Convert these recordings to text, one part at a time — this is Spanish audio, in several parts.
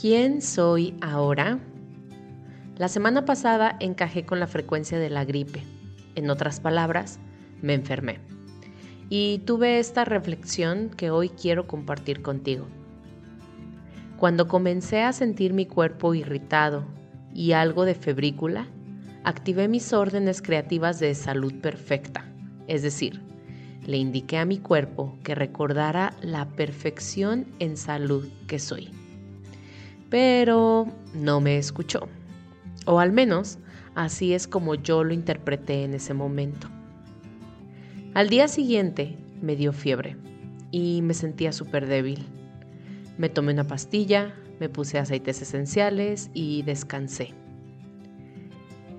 ¿Quién soy ahora? La semana pasada encajé con la frecuencia de la gripe. En otras palabras, me enfermé. Y tuve esta reflexión que hoy quiero compartir contigo. Cuando comencé a sentir mi cuerpo irritado y algo de febrícula, activé mis órdenes creativas de salud perfecta, es decir, le indiqué a mi cuerpo que recordara la perfección en salud que soy. Pero no me escuchó, o al menos así es como yo lo interpreté en ese momento. Al día siguiente me dio fiebre y me sentía súper débil. Me tomé una pastilla, me puse aceites esenciales y descansé.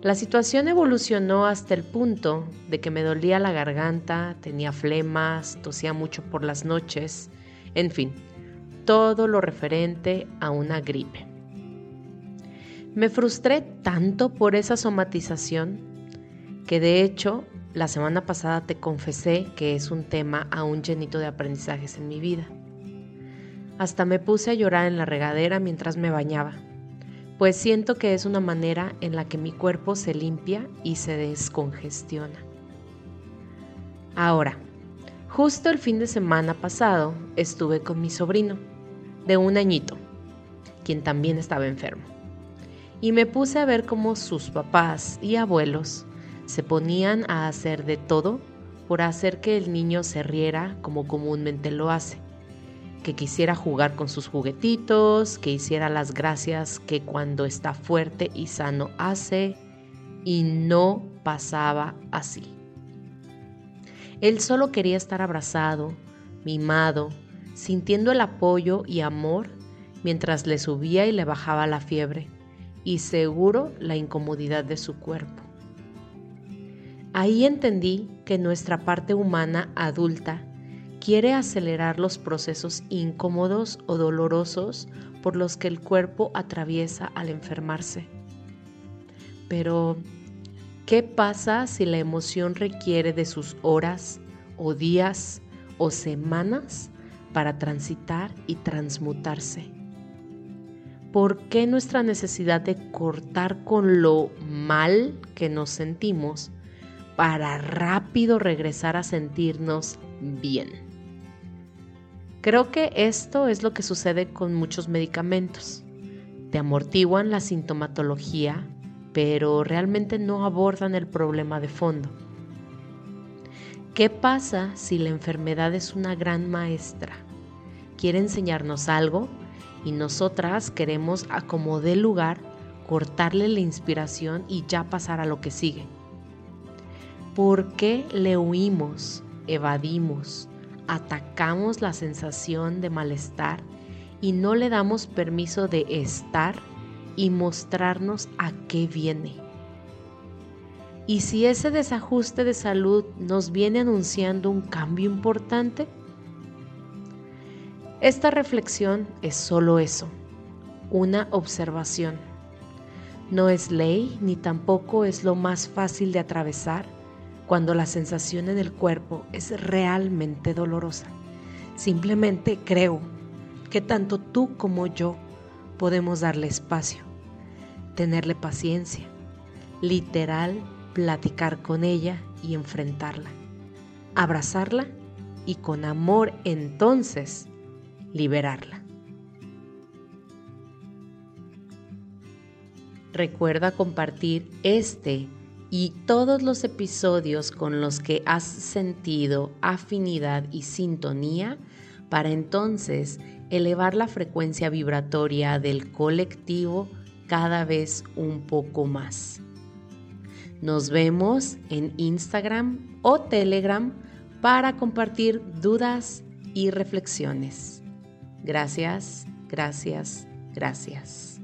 La situación evolucionó hasta el punto de que me dolía la garganta, tenía flemas, tosía mucho por las noches, en fin, todo lo referente a una gripe. Me frustré tanto por esa somatización que de hecho la semana pasada te confesé que es un tema aún llenito de aprendizajes en mi vida. Hasta me puse a llorar en la regadera mientras me bañaba pues siento que es una manera en la que mi cuerpo se limpia y se descongestiona. Ahora, justo el fin de semana pasado estuve con mi sobrino, de un añito, quien también estaba enfermo, y me puse a ver cómo sus papás y abuelos se ponían a hacer de todo por hacer que el niño se riera como comúnmente lo hace que quisiera jugar con sus juguetitos, que hiciera las gracias que cuando está fuerte y sano hace, y no pasaba así. Él solo quería estar abrazado, mimado, sintiendo el apoyo y amor mientras le subía y le bajaba la fiebre y seguro la incomodidad de su cuerpo. Ahí entendí que nuestra parte humana adulta quiere acelerar los procesos incómodos o dolorosos por los que el cuerpo atraviesa al enfermarse. Pero, ¿qué pasa si la emoción requiere de sus horas o días o semanas para transitar y transmutarse? ¿Por qué nuestra necesidad de cortar con lo mal que nos sentimos para rápido regresar a sentirnos bien? Creo que esto es lo que sucede con muchos medicamentos. Te amortiguan la sintomatología, pero realmente no abordan el problema de fondo. ¿Qué pasa si la enfermedad es una gran maestra? Quiere enseñarnos algo y nosotras queremos, a como dé lugar, cortarle la inspiración y ya pasar a lo que sigue. ¿Por qué le huimos, evadimos, atacamos la sensación de malestar y no le damos permiso de estar y mostrarnos a qué viene. ¿Y si ese desajuste de salud nos viene anunciando un cambio importante? Esta reflexión es solo eso, una observación. No es ley ni tampoco es lo más fácil de atravesar cuando la sensación en el cuerpo es realmente dolorosa. Simplemente creo que tanto tú como yo podemos darle espacio, tenerle paciencia, literal platicar con ella y enfrentarla, abrazarla y con amor entonces liberarla. Recuerda compartir este y todos los episodios con los que has sentido afinidad y sintonía para entonces elevar la frecuencia vibratoria del colectivo cada vez un poco más. Nos vemos en Instagram o Telegram para compartir dudas y reflexiones. Gracias, gracias, gracias.